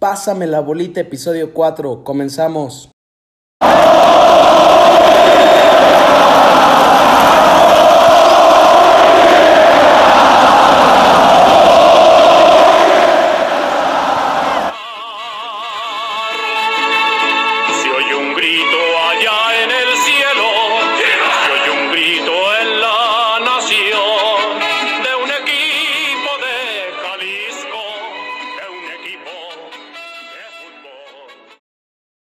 Pásame la bolita, episodio 4. Comenzamos.